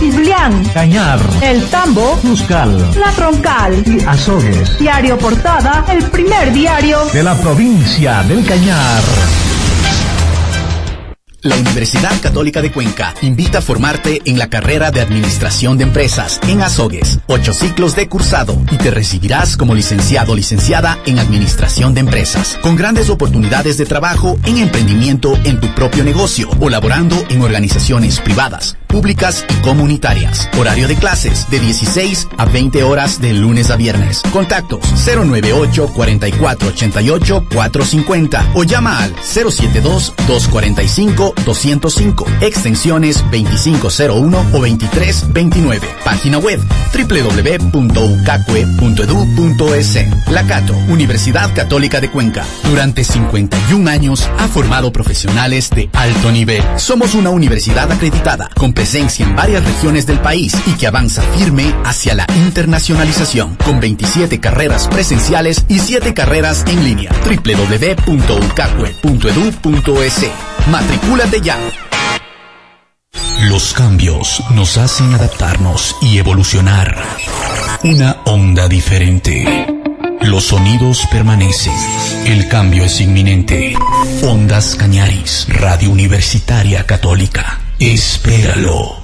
[SPEAKER 14] Islián,
[SPEAKER 15] Cañar,
[SPEAKER 14] El Tambo,
[SPEAKER 15] Cuscal,
[SPEAKER 14] La Troncal.
[SPEAKER 15] Y Azogues.
[SPEAKER 14] Diario Portada, el primer diario.
[SPEAKER 15] De la provincia del Cañar.
[SPEAKER 13] La Universidad Católica de Cuenca invita a formarte en la carrera de Administración de Empresas en Azogues, ocho ciclos de cursado y te recibirás como licenciado o licenciada en Administración de Empresas, con grandes oportunidades de trabajo en emprendimiento en tu propio negocio o laborando en organizaciones privadas, públicas y comunitarias. Horario de clases de 16 a 20 horas de lunes a viernes. Contactos 098 4488 450 o llama al 072 245 205, extensiones 2501 o 2329. Página web www.ucacue.edu.es. La Cato, Universidad Católica de Cuenca. Durante 51 años ha formado profesionales de alto nivel. Somos una universidad acreditada, con presencia en varias regiones del país y que avanza firme hacia la internacionalización, con 27 carreras presenciales y 7 carreras en línea. www.ucacue.edu.es. Matricúlate ya.
[SPEAKER 16] Los cambios nos hacen adaptarnos y evolucionar. Una onda diferente. Los sonidos permanecen. El cambio es inminente. Ondas Cañaris, Radio Universitaria Católica. Espéralo.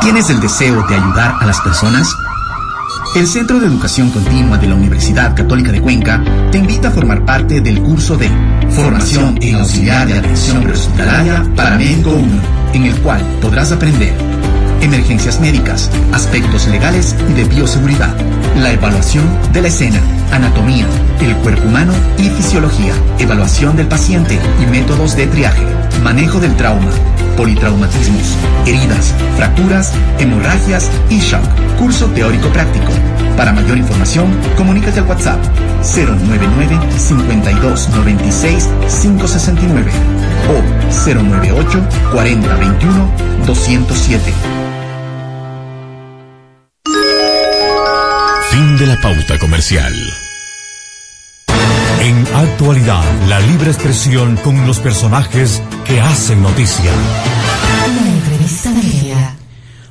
[SPEAKER 17] ¿Tienes el deseo de ayudar a las personas? El Centro de Educación Continua de la Universidad Católica de Cuenca te invita a formar parte del curso de Formación en Auxiliar de Atención Prehospitalaria para Médico 1, en el cual podrás aprender emergencias médicas, aspectos legales y de bioseguridad, la evaluación de la escena, anatomía, el cuerpo humano y fisiología, evaluación del paciente y métodos de triaje, manejo del trauma, politraumatismos, heridas, fracturas, hemorragias y shock. Curso teórico práctico. Para mayor información, comunícate al WhatsApp 099 52 96 569 o 098 40 21 207.
[SPEAKER 16] Fin de la pauta comercial. En actualidad, la libre expresión con los personajes que hacen noticia.
[SPEAKER 1] La entrevista del día.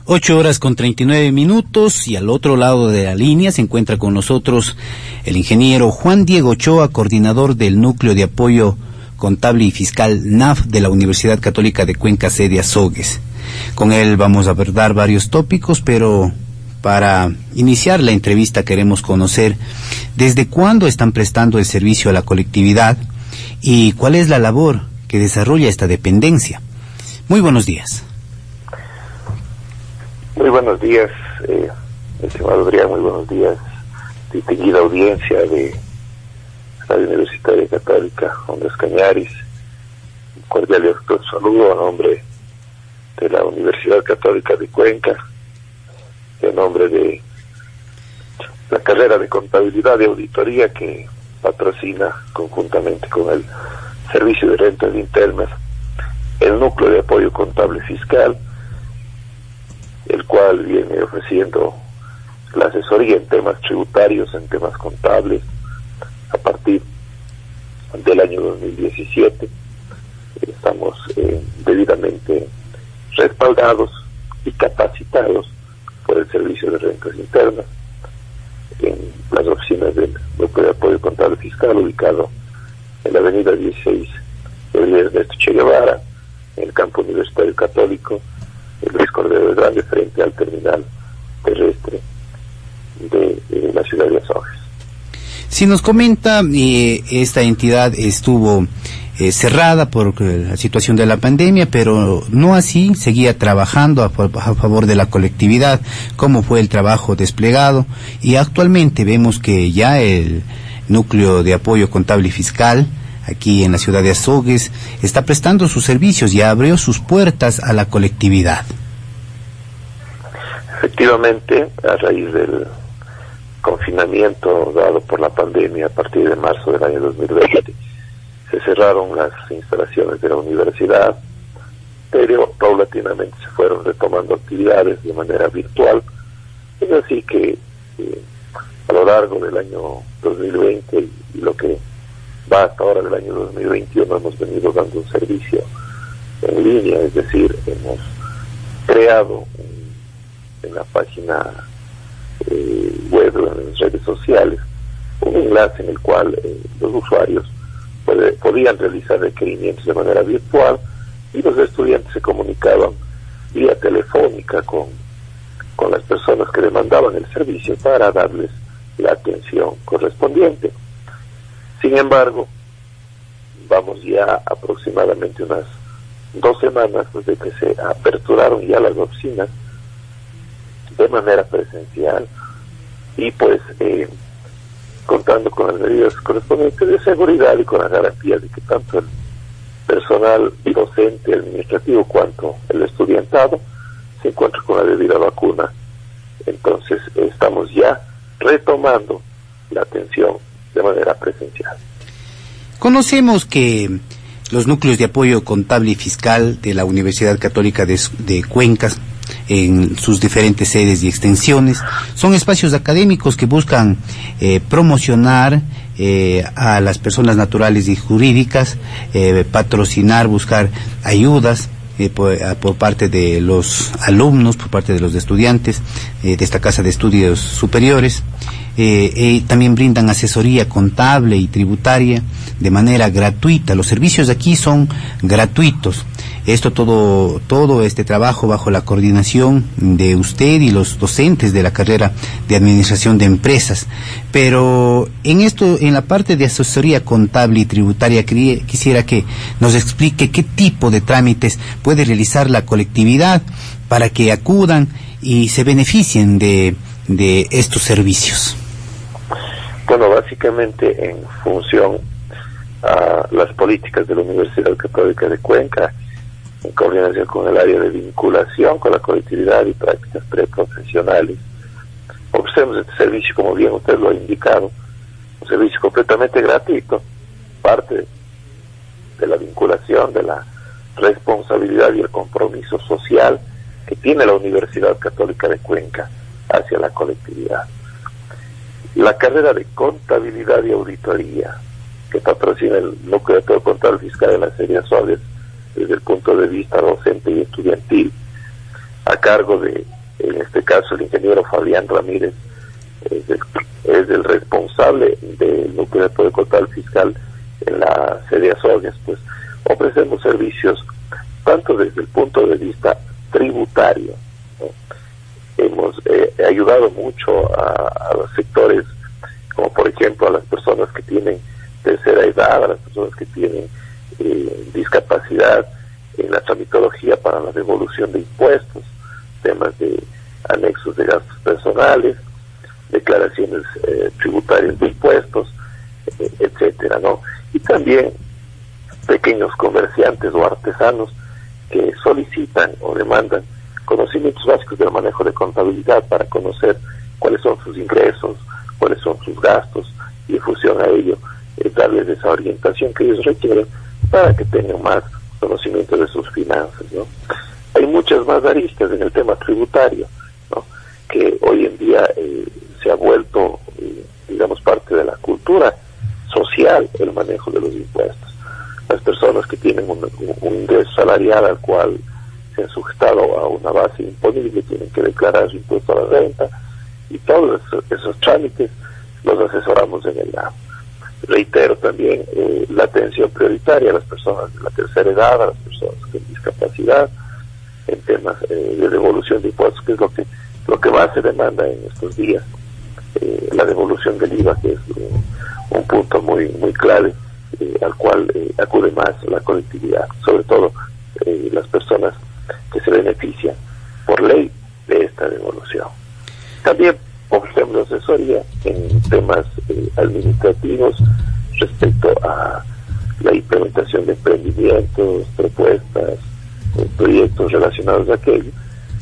[SPEAKER 3] 8 horas con 39 minutos y al otro lado de la línea se encuentra con nosotros el ingeniero Juan Diego Ochoa, coordinador del Núcleo de Apoyo Contable y Fiscal NAF de la Universidad Católica de Cuenca, sede Azogues. Con él vamos a abordar varios tópicos, pero para iniciar la entrevista queremos conocer desde cuándo están prestando el servicio a la colectividad y cuál es la labor que desarrolla esta dependencia. Muy buenos días.
[SPEAKER 18] Muy buenos días, eh, estimado Adrián, muy buenos días, distinguida audiencia de Radio Universitaria Católica Ondas Cañaris. Un cordial saludo a nombre de la Universidad Católica de Cuenca, a nombre de la carrera de contabilidad y auditoría que patrocina conjuntamente con el Servicio de Rentas Internas el Núcleo de Apoyo Contable Fiscal, el cual viene ofreciendo la asesoría en temas tributarios, en temas contables, a partir del año 2017. Estamos eh, debidamente respaldados y capacitados por el Servicio de Rentas Internas en las oficinas del Núcleo de Apoyo Contable Fiscal ubicado en la avenida 16 de Ernesto Che Guevara, en el campo universitario católico, el Luis Cordero de Grande, frente al terminal terrestre de, de la ciudad de Azogues.
[SPEAKER 3] Si nos comenta, eh, esta entidad estuvo eh, cerrada por eh, la situación de la pandemia, pero no así, seguía trabajando a, a, favor de la colectividad, cómo fue el trabajo desplegado y actualmente vemos que ya el núcleo de apoyo contable y fiscal aquí en la ciudad de Azogues está prestando sus servicios y abrió sus puertas a la colectividad.
[SPEAKER 18] Efectivamente, a raíz del confinamiento dado por la pandemia a partir de marzo del año 2020, se cerraron las instalaciones de la universidad, pero paulatinamente se fueron retomando actividades de manera virtual. Es así que eh, a lo largo del año 2020 y lo que va hasta ahora del año 2021 hemos venido dando un servicio en línea, es decir, hemos creado en, en la página eh, web, en redes sociales, un enlace en el cual eh, los usuarios podían realizar requerimientos de manera virtual y los estudiantes se comunicaban vía telefónica con, con las personas que demandaban el servicio para darles la atención correspondiente. Sin embargo, vamos ya aproximadamente unas dos semanas desde que se aperturaron ya las oficinas de manera presencial y pues eh, contando con las medidas correspondientes de seguridad y con la garantía de que tanto el personal docente, administrativo, cuanto el estudiantado se encuentra con la debida vacuna. Entonces estamos ya retomando la atención de manera presencial.
[SPEAKER 3] Conocemos que los núcleos de apoyo contable y fiscal de la Universidad Católica de, de Cuencas en sus diferentes sedes y extensiones. Son espacios académicos que buscan eh, promocionar eh, a las personas naturales y jurídicas, eh, patrocinar, buscar ayudas. Por, por, parte de los alumnos, por parte de los estudiantes de esta casa de estudios superiores. También brindan asesoría contable y tributaria de manera gratuita. Los servicios de aquí son gratuitos. Esto todo, todo este trabajo bajo la coordinación de usted y los docentes de la carrera de administración de empresas. Pero en esto, en la parte de asesoría contable y tributaria, quisiera que nos explique qué tipo de trámites puede realizar la colectividad para que acudan y se beneficien de, de estos servicios.
[SPEAKER 18] Bueno, básicamente en función a las políticas de la Universidad Católica de Cuenca en coordinación con el área de vinculación con la colectividad y prácticas preprofesionales. Ofrecemos este servicio, como bien usted lo ha indicado, un servicio completamente gratuito, parte de la vinculación, de la responsabilidad y el compromiso social que tiene la Universidad Católica de Cuenca hacia la colectividad. La carrera de contabilidad y auditoría que patrocina el núcleo de todo control fiscal de la serie Suárez desde el punto de vista docente y estudiantil, a cargo de, en este caso, el ingeniero Fabián Ramírez, es el, responsable del núcleo de control fiscal en la sede Azogues, pues ofrecemos servicios tanto desde el punto de vista tributario. Hemos eh, ayudado mucho a, los sectores, como por ejemplo a las personas que tienen tercera edad, a las personas que tienen eh, discapacidad en la tramitología para la devolución de impuestos, temas de anexos de gastos personales, declaraciones eh, tributarias de impuestos, eh, etcétera, ¿no? Y también pequeños comerciantes o artesanos que solicitan o demandan conocimientos básicos del manejo de contabilidad para conocer cuáles son sus ingresos, cuáles son sus gastos y en función a ello darles esa orientación que ellos requieren para que tengan más conocimiento de sus finanzas. ¿no? Hay muchas más aristas en el tema tributario, ¿no? que hoy en día eh, se ha vuelto, eh, digamos, parte de la cultura social el manejo de los impuestos. Las personas que tienen un, ingreso salarial al cual se han sujetado a una base imponible tienen que declarar su impuesto a la renta y todos esos, trámites los asesoramos en el lado reitero también eh, la atención prioritaria a las personas de la tercera edad, a las personas con discapacidad, en temas eh, de devolución de impuestos, que es lo que lo que más se demanda en estos días, eh, la devolución del IVA, que es un punto muy muy clave al cual acude más la colectividad, sobre todo las personas que se benefician por ley de esta devolución. También ofrecemos asesoría en temas eh, administrativos respecto a la implementación de emprendimientos, propuestas, eh, proyectos relacionados a aquello,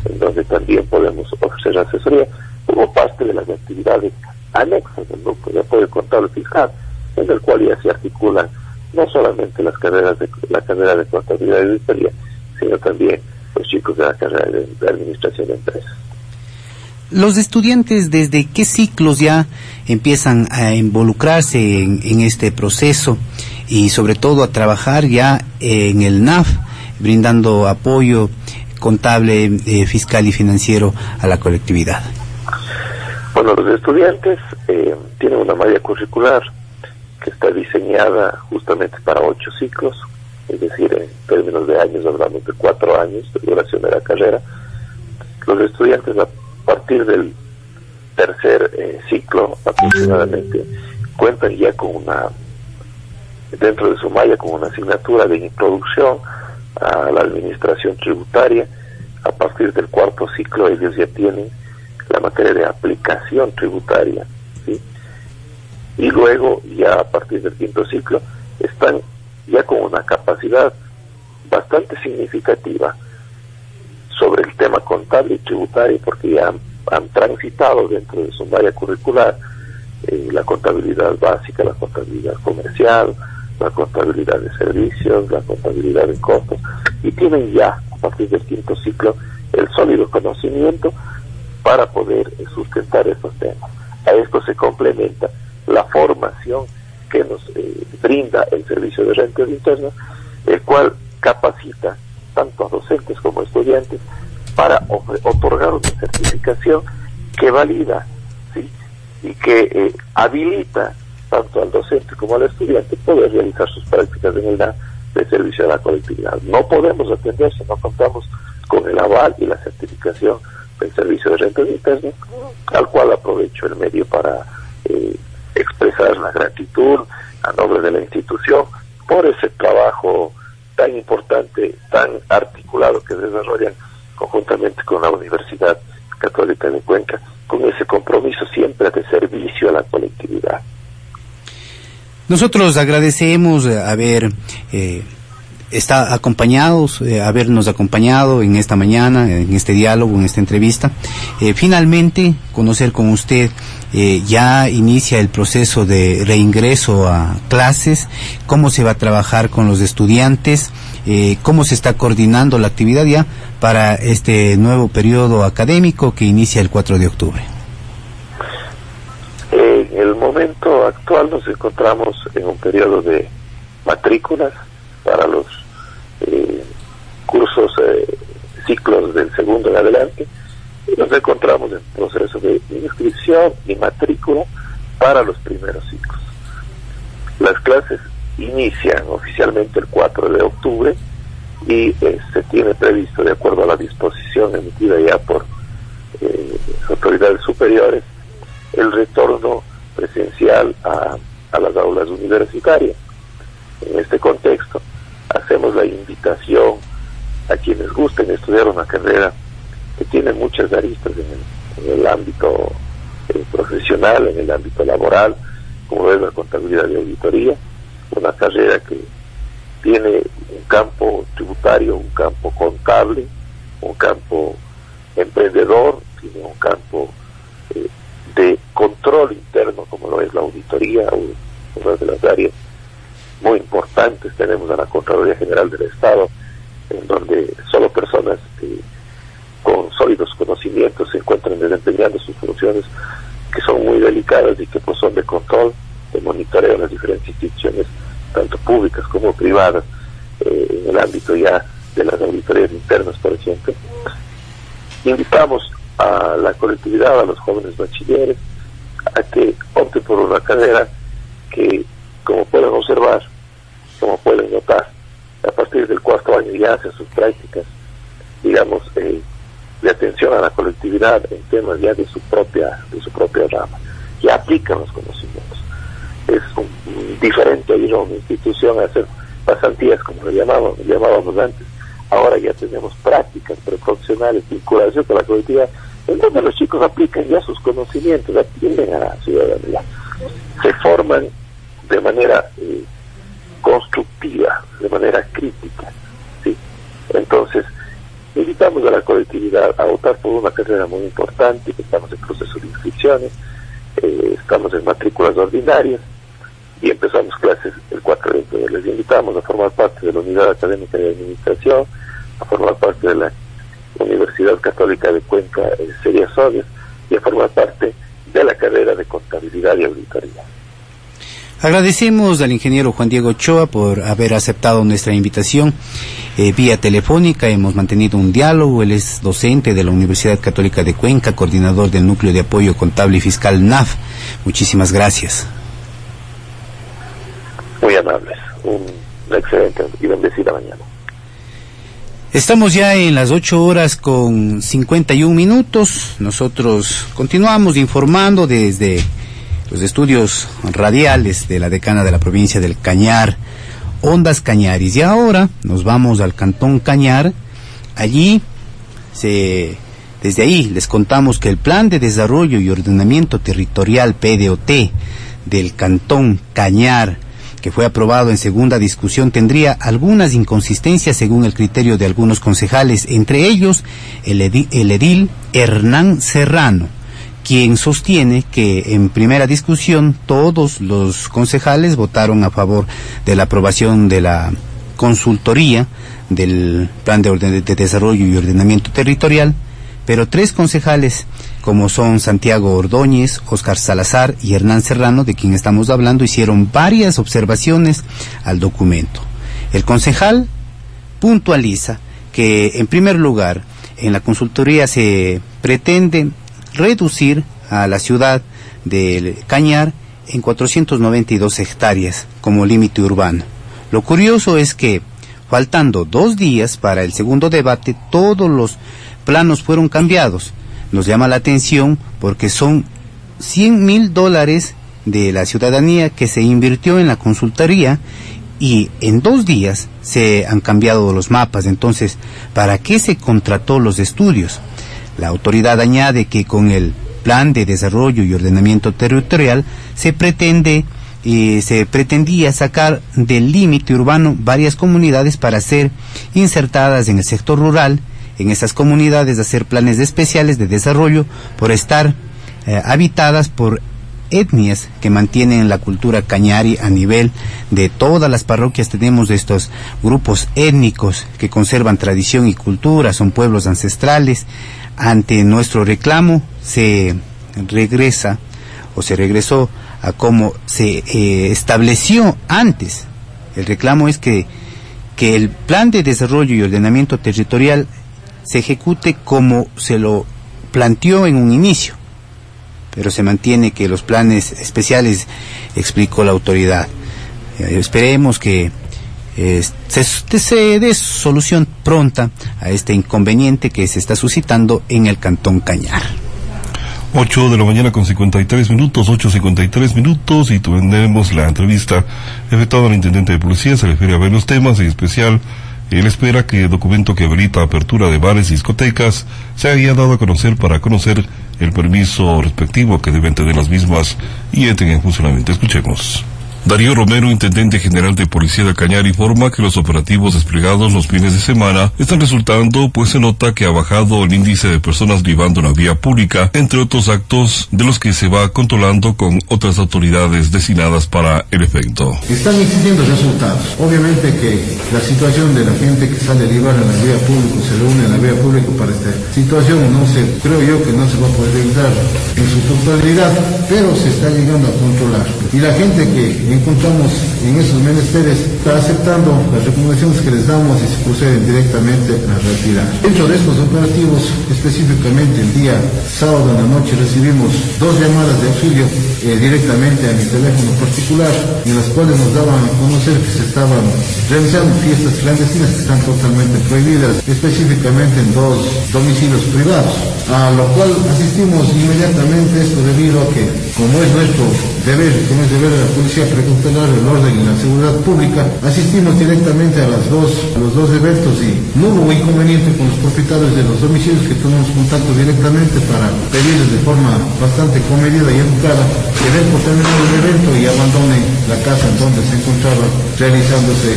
[SPEAKER 18] en donde también podemos ofrecer asesoría como parte de las actividades anexas del grupo de apoyo contable fiscal, en el cual ya se articulan no solamente las carreras de la carrera de contabilidad y auditoría, sino también los chicos de la carrera de administración de empresas.
[SPEAKER 3] Los estudiantes, ¿desde qué ciclos ya empiezan a involucrarse en, este proceso y sobre todo a trabajar ya en el NAF, brindando apoyo contable, eh, fiscal y financiero a la colectividad?
[SPEAKER 18] Bueno, los estudiantes eh, tienen una malla curricular que está diseñada justamente para ocho ciclos, es decir, en términos de años hablamos de cuatro años de duración de la carrera. Los estudiantes a partir del tercer eh, ciclo aproximadamente cuentan ya con una dentro de su malla con una asignatura de introducción a la administración tributaria. A partir del cuarto ciclo ellos ya tienen la materia de aplicación tributaria y luego ya a partir del quinto ciclo están ya con una capacidad bastante significativa el tema contable y tributario porque ya han, transitado dentro de su área curricular eh, la contabilidad básica, la contabilidad comercial, la contabilidad de servicios, la contabilidad de costos y tienen ya a partir del quinto ciclo el sólido conocimiento para poder sustentar estos temas. A esto se complementa la formación que nos eh, brinda el servicio de rentas internas, el cual capacita tanto a docentes como a estudiantes, para otorgar una certificación que valida y que eh, habilita tanto al docente como al estudiante poder realizar sus prácticas en el de servicio a la colectividad. No podemos atender si no contamos con el aval y la certificación del servicio de renta interna, al cual aprovecho el medio para eh, expresar la gratitud a nombre de la institución por ese trabajo tan importante, tan articulado que desarrollan conjuntamente con la Universidad Católica de Cuenca, con ese compromiso siempre de servicio a la colectividad.
[SPEAKER 3] Nosotros agradecemos haber eh, está acompañados, eh, habernos acompañado en esta mañana, en este diálogo, en esta entrevista. Eh, finalmente, conocer con usted, eh, ya inicia el proceso de reingreso a clases, cómo se va a trabajar con los estudiantes, cómo se está coordinando la actividad ya para este nuevo periodo académico que inicia el 4 de octubre.
[SPEAKER 18] En el momento actual nos encontramos en un periodo de matrículas para los eh, cursos, eh, ciclos del segundo en adelante, y nos encontramos en proceso de inscripción y matrícula para los primeros ciclos. Las clases inician oficialmente el 4 de octubre y eh, se tiene previsto, de acuerdo a la disposición emitida ya por autoridades superiores, el retorno presencial a, a las aulas universitarias. En este contexto, hacemos la invitación a quienes gusten estudiar una carrera que tiene muchas aristas en el, ámbito eh, profesional, en el ámbito laboral, como es la contabilidad y auditoría, una carrera que tiene un campo tributario, un campo contable, un campo emprendedor, tiene un campo eh, de control interno como lo es la auditoría, una de las áreas muy importantes. Tenemos a la Contraloría General del Estado, en donde solo personas eh, con sólidos conocimientos se encuentran desempeñando sus funciones que son muy delicadas y que pues, son de control, de monitoreo en las diferentes instituciones, tanto públicas como privadas, eh, en el ámbito ya de las auditorías internas, por ejemplo. Invitamos a la colectividad, a los jóvenes bachilleres, a que opten por una carrera que, como pueden observar, como pueden notar, a partir del cuarto año ya hacen sus prácticas, digamos, eh, de atención a la colectividad en temas ya de su propia, de su propia rama, ya aplican los conocimientos. Es un, diferente ir a una institución a hacer pasantías, como le llamábamos, llamábamos antes. Ahora ya tenemos prácticas preprofesionales, vinculación con la colectividad, en donde los chicos aplican ya sus conocimientos, atienden a la ciudadanía, se forman de manera eh, constructiva, de manera crítica. ¿sí? Entonces, invitamos a la colectividad a votar por una carrera muy importante, que estamos en proceso de inscripciones, estamos en matrículas ordinarias y empezamos clases el 4 de octubre. Les invitamos a formar parte de la Unidad Académica de Administración, a formar parte de la Universidad Católica de Cuenca, eh, Seria y a formar parte de la carrera de Contabilidad y Auditoría.
[SPEAKER 3] Agradecemos al ingeniero Juan Diego Ochoa por haber aceptado nuestra invitación eh, vía telefónica. Hemos mantenido un diálogo. Él es docente de la Universidad Católica de Cuenca, coordinador del Núcleo de Apoyo Contable y Fiscal NAF. Muchísimas gracias.
[SPEAKER 18] Muy amables. Una excelente y bendecida mañana.
[SPEAKER 3] Estamos ya en las ocho horas con 51 minutos. Nosotros continuamos informando desde los estudios radiales de la decana de la provincia del Cañar, Ondas Cañaris. Y ahora nos vamos al Cantón Cañar. Allí se desde ahí les contamos que el Plan de Desarrollo y Ordenamiento Territorial PDOT del Cantón Cañar, que fue aprobado en segunda discusión, tendría algunas inconsistencias según el criterio de algunos concejales, entre ellos el edil Hernán Serrano quien sostiene que en primera discusión todos los concejales votaron a favor de la aprobación de la consultoría del Plan de, de Desarrollo y Ordenamiento Territorial, pero tres concejales, como son Santiago Ordóñez, Oscar Salazar y Hernán Serrano, de quien estamos hablando, hicieron varias observaciones al documento. El concejal puntualiza que, en primer lugar, en la consultoría se pretende reducir a la ciudad de Cañar en 492 hectáreas como límite urbano. Lo curioso es que, faltando dos días para el segundo debate, todos los planos fueron cambiados. Nos llama la atención porque son 100 mil dólares de la ciudadanía que se invirtió en la consultoría y en dos días se han cambiado los mapas. Entonces, ¿para qué se contrató los estudios? La autoridad añade que con el Plan de Desarrollo y Ordenamiento Territorial se pretende eh, se pretendía sacar del límite urbano varias comunidades para ser insertadas en el sector rural, en esas comunidades hacer planes especiales de desarrollo por estar eh, habitadas por etnias que mantienen la cultura cañari a nivel de todas las parroquias tenemos estos grupos étnicos que conservan tradición y cultura, son pueblos ancestrales. Ante nuestro reclamo se regresa o se regresó a cómo se eh, estableció antes. El reclamo es que, que el plan de desarrollo y ordenamiento territorial se ejecute como se lo planteó en un inicio, pero se mantiene que los planes especiales explicó la autoridad. Eh, esperemos que eh, se, se dé solución pronta a este inconveniente que se está suscitando en el Cantón Cañar.
[SPEAKER 2] 8 de la mañana con 53 minutos, 8.53 minutos y tendremos la entrevista efectuada al intendente de policía, se refiere a varios temas, en especial él espera que el documento que habilita apertura de bares y discotecas se haya dado a conocer para conocer el permiso respectivo que deben tener las mismas y entren en funcionamiento. Escuchemos. Darío Romero, intendente general de Policía de Cañar, informa que los operativos desplegados los fines de semana están resultando, pues se nota que ha bajado el índice de personas vivando en la vía pública, entre otros actos de los que se va controlando con otras autoridades designadas para el efecto.
[SPEAKER 19] Están existiendo resultados. Obviamente que la situación de la gente que sale a libar en la vía pública, se reúne en la vía pública para esta situación, no se, creo yo que no se va a poder evitar en su totalidad, pero se está llegando a controlar. Y la gente que encontramos en esos menesteres está aceptando las recomendaciones que les damos y se proceden directamente a retirar. Dentro de estos operativos, específicamente el día sábado en la noche recibimos dos llamadas de auxilio eh, directamente a mi teléfono particular en las cuales nos daban a conocer que se estaban realizando fiestas clandestinas que están totalmente prohibidas, específicamente en dos domicilios privados, a lo cual asistimos inmediatamente esto debido a que, como es nuestro deber, como es deber de la policía precautelaar el orden y la seguridad pública, asistimos directamente a, las dos, los dos eventos y no hubo inconveniente con los propietarios de los domicilios que tuvimos contacto directamente para pedirles de forma bastante comedida y educada que den por terminado el evento y abandonen la casa en donde se encontraba realizándose.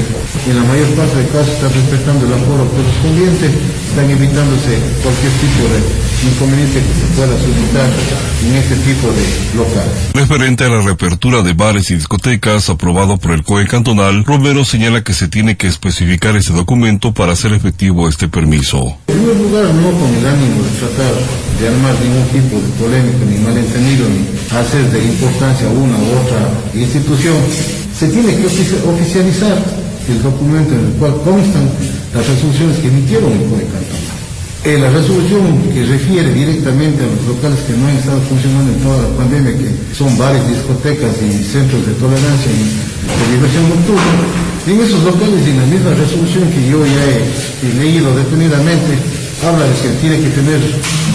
[SPEAKER 19] En la mayor parte de casos están respetando el aforo correspondiente, están evitándose cualquier tipo de inconveniente que se pueda suscitar en este tipo de local.
[SPEAKER 2] Referente a la reapertura de bares y discotecas aprobado por el COE cantonal, Romero señala que se tiene que especificar ese documento para hacer efectivo este permiso.
[SPEAKER 19] En primer lugar, no con el ánimo de tratar de armar ningún tipo de polémica, ni malentendido, ni hacer de importancia una u otra institución, se tiene que oficializar el documento en el cual constan las resoluciones que emitieron el COE cantonal. Eh, la resolución que refiere directamente a los locales que no han estado funcionando en toda la pandemia, que son bares, discotecas y centros de tolerancia y de diversión nocturna, en esos locales en la misma resolución que yo ya he, he leído detenidamente, habla de que tiene que tener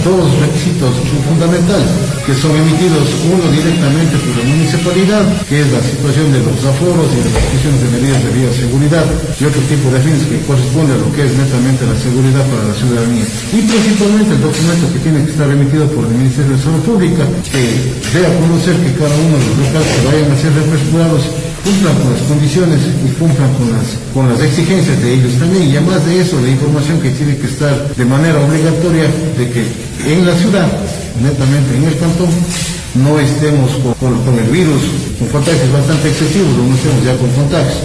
[SPEAKER 19] dos requisitos fundamentales, que son emitidos uno directamente por la municipalidad, que es la situación de los aforos y las restricciones de medidas de bioseguridad, y otro tipo de fines que corresponde a lo que es netamente la seguridad para la ciudadanía. Y principalmente el documento que tiene que estar emitido por el Ministerio de Salud Pública, que dé a conocer que cada uno de los locales que vayan a ser represurados cumplan con las condiciones y cumplan con las, con las exigencias de ellos también. Y además de eso, la información que tiene que estar de manera obligatoria de que en la ciudad, netamente en el cantón, no estemos con, el virus, con contagios bastante excesivos, no estemos ya con contagios.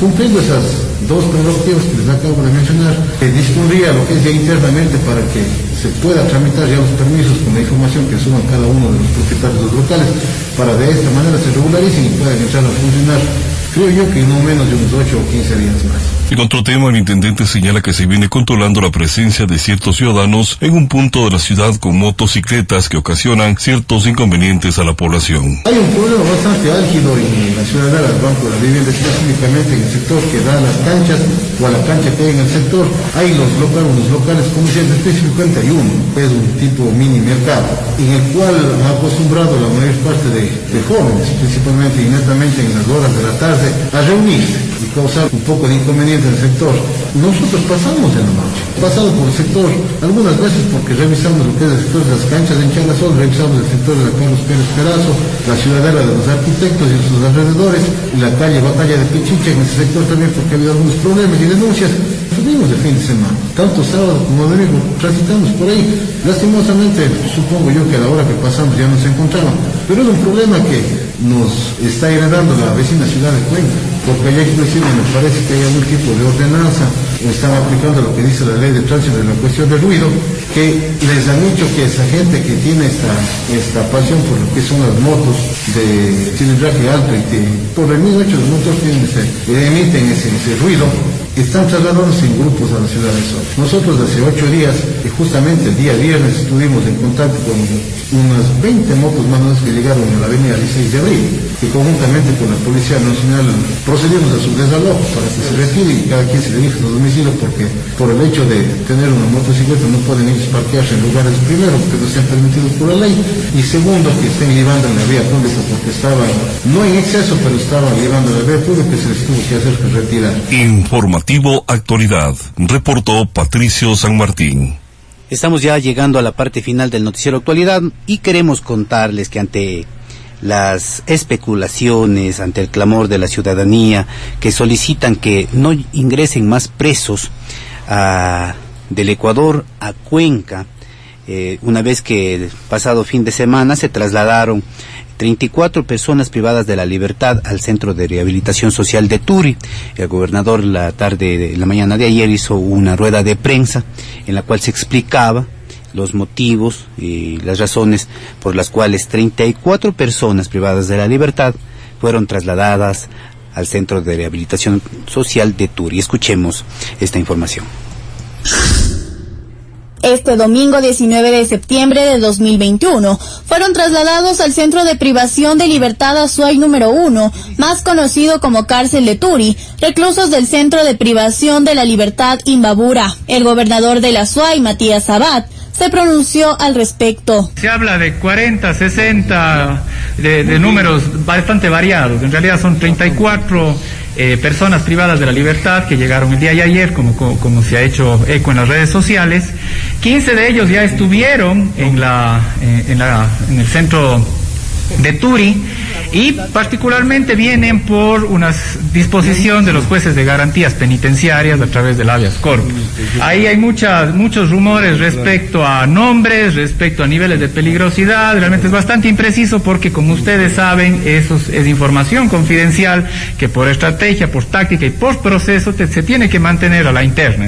[SPEAKER 19] Cumpliendo esas dos prerrogativas que les acabo de mencionar, eh, dispondría lo que es ya internamente para que se pueda tramitar ya los permisos con la información que suban cada uno de los propietarios de locales, para de esta manera se regularicen y puedan entrar a funcionar, creo yo que no menos de unos 8 o 15 días más.
[SPEAKER 2] En otro tema, el intendente señala que se viene controlando la presencia de ciertos ciudadanos en un punto de la ciudad con motocicletas que ocasionan ciertos inconvenientes a la población.
[SPEAKER 19] Hay un problema bastante álgido en la ciudad de las Banco de la Vivienda, específicamente en el sector que da a las canchas o a la cancha que hay en el sector. Hay los locales, los locales comerciales, específicamente hay uno, es un tipo mini mercado, en el cual ha acostumbrado la mayor parte de, de jóvenes, principalmente y netamente en las horas de la tarde, a reunirse. Y causar un poco de inconveniente en el sector. Nosotros pasamos en la noche, pasamos por el sector, algunas veces porque revisamos lo que es el sector de las canchas de Sol, revisamos el sector de la Carlos Pérez Perazo, la ciudadela de los arquitectos y sus alrededores, y la calle Batalla de Pichiche en ese sector también porque ha habido algunos problemas y denuncias. Subimos el fin de semana, tanto sábado como domingo, transitamos por ahí. Lastimosamente, supongo yo que a la hora que pasamos ya nos encontramos, pero es un problema que nos está heredando la vecina ciudad de Cuenca, porque allá inclusive me parece que hay algún tipo de ordenanza, están aplicando lo que dice la ley de tránsito de la cuestión del ruido, que les han dicho que esa gente que tiene esta, esta pasión por lo que son las motos de cilindraje alto y que por el mismo hecho de los motores tienen emiten ese ruido, están trasladándose en grupos a la ciudad de Sol. Nosotros hace ocho días, y justamente el día viernes, estuvimos en contacto con unas 20 motos más o menos que llegaron a la avenida 16 de abril, que conjuntamente con la Policía Nacional procedimos a su desalojo para que se retire y cada quien se dirija a su domicilio porque por el hecho de tener una motocicleta no pueden a parquearse en lugares primero que no sean permitidos por la ley y segundo que estén llevando en la vía pública porque estaban no en exceso pero estaban llevando la vía pública que se les tuvo que hacer que retirar.
[SPEAKER 2] Actualidad, reportó Patricio San Martín.
[SPEAKER 3] Estamos ya llegando a la parte final del noticiero Actualidad y queremos contarles que ante las especulaciones, ante el clamor de la ciudadanía que solicitan que no ingresen más presos del Ecuador a Cuenca, eh, una vez que pasado fin de semana se trasladaron 34 personas privadas de la libertad al Centro de Rehabilitación Social de Turi. El gobernador la tarde de la mañana de ayer hizo una rueda de prensa en la cual se explicaba los motivos y las razones por las cuales 34 personas privadas de la libertad fueron trasladadas al Centro de Rehabilitación Social de Turi. Escuchemos esta información.
[SPEAKER 20] Este domingo 19 de septiembre de 2021 fueron trasladados al Centro de Privación de Libertad Azuay número 1, más conocido como Cárcel de Turi, reclusos del Centro de Privación de la Libertad Imbabura. El gobernador de la Azuay, Matías Sabat, se pronunció al respecto.
[SPEAKER 21] Se habla de 40, 60, de, de números bastante variados. En realidad son 34 eh, personas privadas de la libertad que llegaron el día de ayer, como, como, se ha hecho eco en las redes sociales. 15 de ellos ya estuvieron en, la, eh, en, la, en el centro de Turi y particularmente vienen por una disposición de los jueces de garantías penitenciarias a través del habeas corpus. Ahí hay muchos rumores respecto a nombres, respecto a niveles de peligrosidad, realmente es bastante impreciso porque como ustedes saben, eso es, información confidencial que por estrategia, por táctica y por proceso se tiene que mantener a la interna.